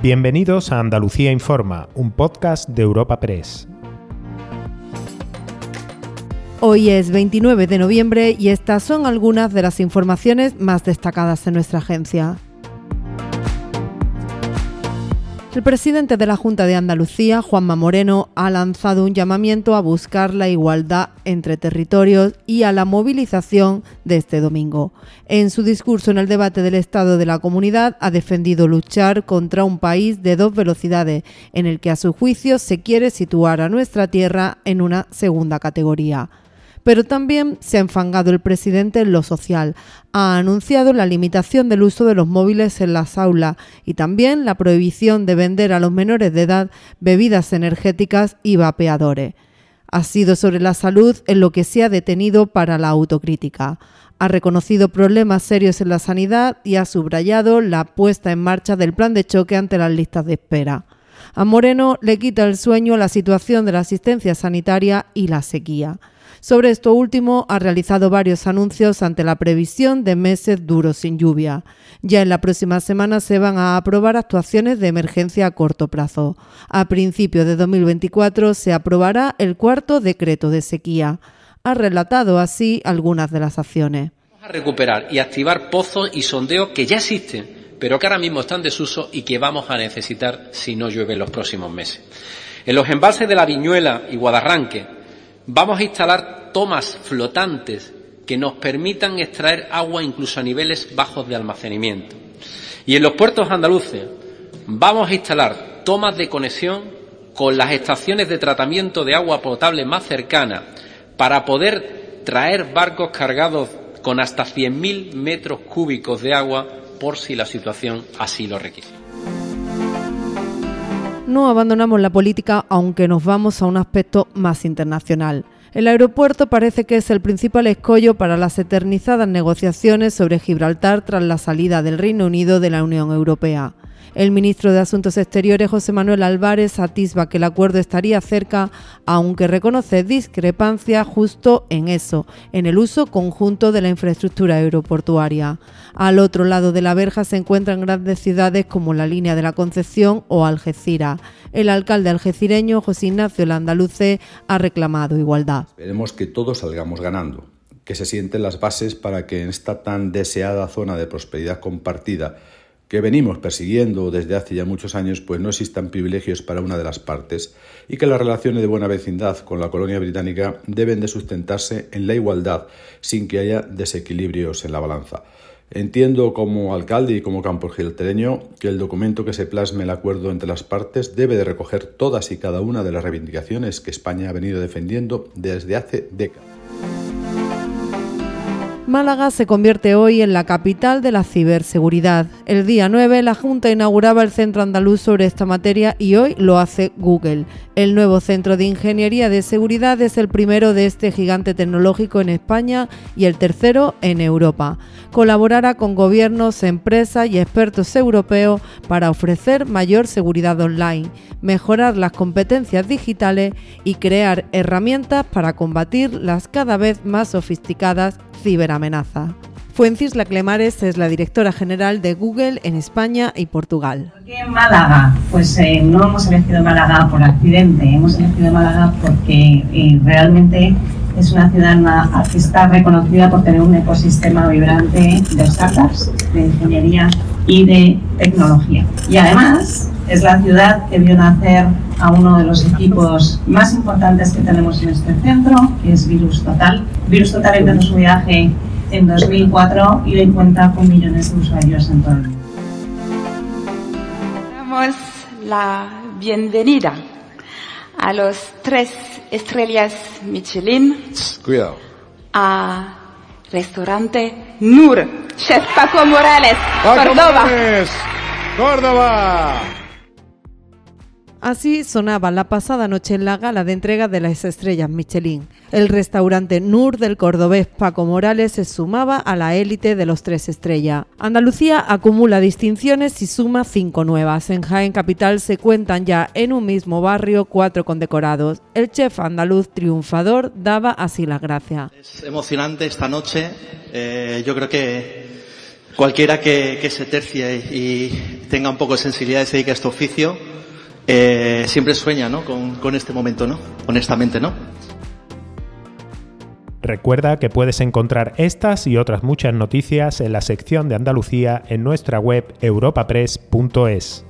Bienvenidos a Andalucía Informa, un podcast de Europa Press. Hoy es 29 de noviembre y estas son algunas de las informaciones más destacadas en nuestra agencia. El presidente de la Junta de Andalucía, Juanma Moreno, ha lanzado un llamamiento a buscar la igualdad entre territorios y a la movilización de este domingo. En su discurso en el debate del Estado de la Comunidad ha defendido luchar contra un país de dos velocidades, en el que a su juicio se quiere situar a nuestra tierra en una segunda categoría. Pero también se ha enfangado el presidente en lo social. Ha anunciado la limitación del uso de los móviles en las aulas y también la prohibición de vender a los menores de edad bebidas energéticas y vapeadores. Ha sido sobre la salud en lo que se ha detenido para la autocrítica. Ha reconocido problemas serios en la sanidad y ha subrayado la puesta en marcha del plan de choque ante las listas de espera. A Moreno le quita el sueño la situación de la asistencia sanitaria y la sequía. Sobre esto último, ha realizado varios anuncios ante la previsión de meses duros sin lluvia. Ya en la próxima semana se van a aprobar actuaciones de emergencia a corto plazo. A principios de 2024 se aprobará el cuarto decreto de sequía. Ha relatado así algunas de las acciones. Vamos a recuperar y activar pozos y sondeos que ya existen, pero que ahora mismo están en desuso y que vamos a necesitar si no llueve en los próximos meses. En los embalses de la Viñuela y Guadarranque Vamos a instalar tomas flotantes que nos permitan extraer agua incluso a niveles bajos de almacenamiento. Y en los puertos andaluces vamos a instalar tomas de conexión con las estaciones de tratamiento de agua potable más cercanas para poder traer barcos cargados con hasta 100.000 metros cúbicos de agua por si la situación así lo requiere. No abandonamos la política aunque nos vamos a un aspecto más internacional. El aeropuerto parece que es el principal escollo para las eternizadas negociaciones sobre Gibraltar tras la salida del Reino Unido de la Unión Europea. El ministro de Asuntos Exteriores, José Manuel Álvarez, atisba que el acuerdo estaría cerca, aunque reconoce discrepancia justo en eso, en el uso conjunto de la infraestructura aeroportuaria. Al otro lado de la verja se encuentran grandes ciudades como la línea de la Concepción o Algeciras. El alcalde algecireño, José Ignacio Landaluce, ha reclamado igualdad. Esperemos que todos salgamos ganando que se sienten las bases para que en esta tan deseada zona de prosperidad compartida que venimos persiguiendo desde hace ya muchos años, pues no existan privilegios para una de las partes y que las relaciones de buena vecindad con la colonia británica deben de sustentarse en la igualdad sin que haya desequilibrios en la balanza. Entiendo como alcalde y como campo giltereño que el documento que se plasme el acuerdo entre las partes debe de recoger todas y cada una de las reivindicaciones que España ha venido defendiendo desde hace décadas. Málaga se convierte hoy en la capital de la ciberseguridad. El día 9 la Junta inauguraba el Centro Andaluz sobre esta materia y hoy lo hace Google. El nuevo Centro de Ingeniería de Seguridad es el primero de este gigante tecnológico en España y el tercero en Europa. Colaborará con gobiernos, empresas y expertos europeos para ofrecer mayor seguridad online, mejorar las competencias digitales y crear herramientas para combatir las cada vez más sofisticadas ciberamenaza. Fuencisla Clemares es la directora general de Google en España y Portugal. ¿Por qué Málaga? Pues eh, no hemos elegido Málaga por accidente, hemos elegido Málaga porque eh, realmente es una ciudad que está reconocida por tener un ecosistema vibrante de startups, de ingeniería y de tecnología. Y además es la ciudad que vio nacer a uno de los equipos más importantes que tenemos en este centro, que es Virus Total. Virus Total empezó su viaje en 2004 y hoy cuenta con millones de usuarios en todo el mundo. Damos la bienvenida a los tres estrellas Michelin. Cuidado. A restaurante Nur, Chef Paco Morales, Paco Córdoba. Morales, Córdoba. Así sonaba la pasada noche en la gala de entrega de las estrellas Michelin. El restaurante Nur del cordobés Paco Morales se sumaba a la élite de los tres estrellas. Andalucía acumula distinciones y suma cinco nuevas. En Jaén Capital se cuentan ya en un mismo barrio cuatro condecorados. El chef andaluz triunfador daba así las gracias. Es emocionante esta noche. Eh, yo creo que cualquiera que, se tercie y tenga un poco de sensibilidad y se dedique a este oficio, eh, siempre sueña ¿no? con, este momento, ¿no? Honestamente, ¿no? Recuerda que puedes encontrar estas y otras muchas noticias en la sección de Andalucía en nuestra web europapress.es.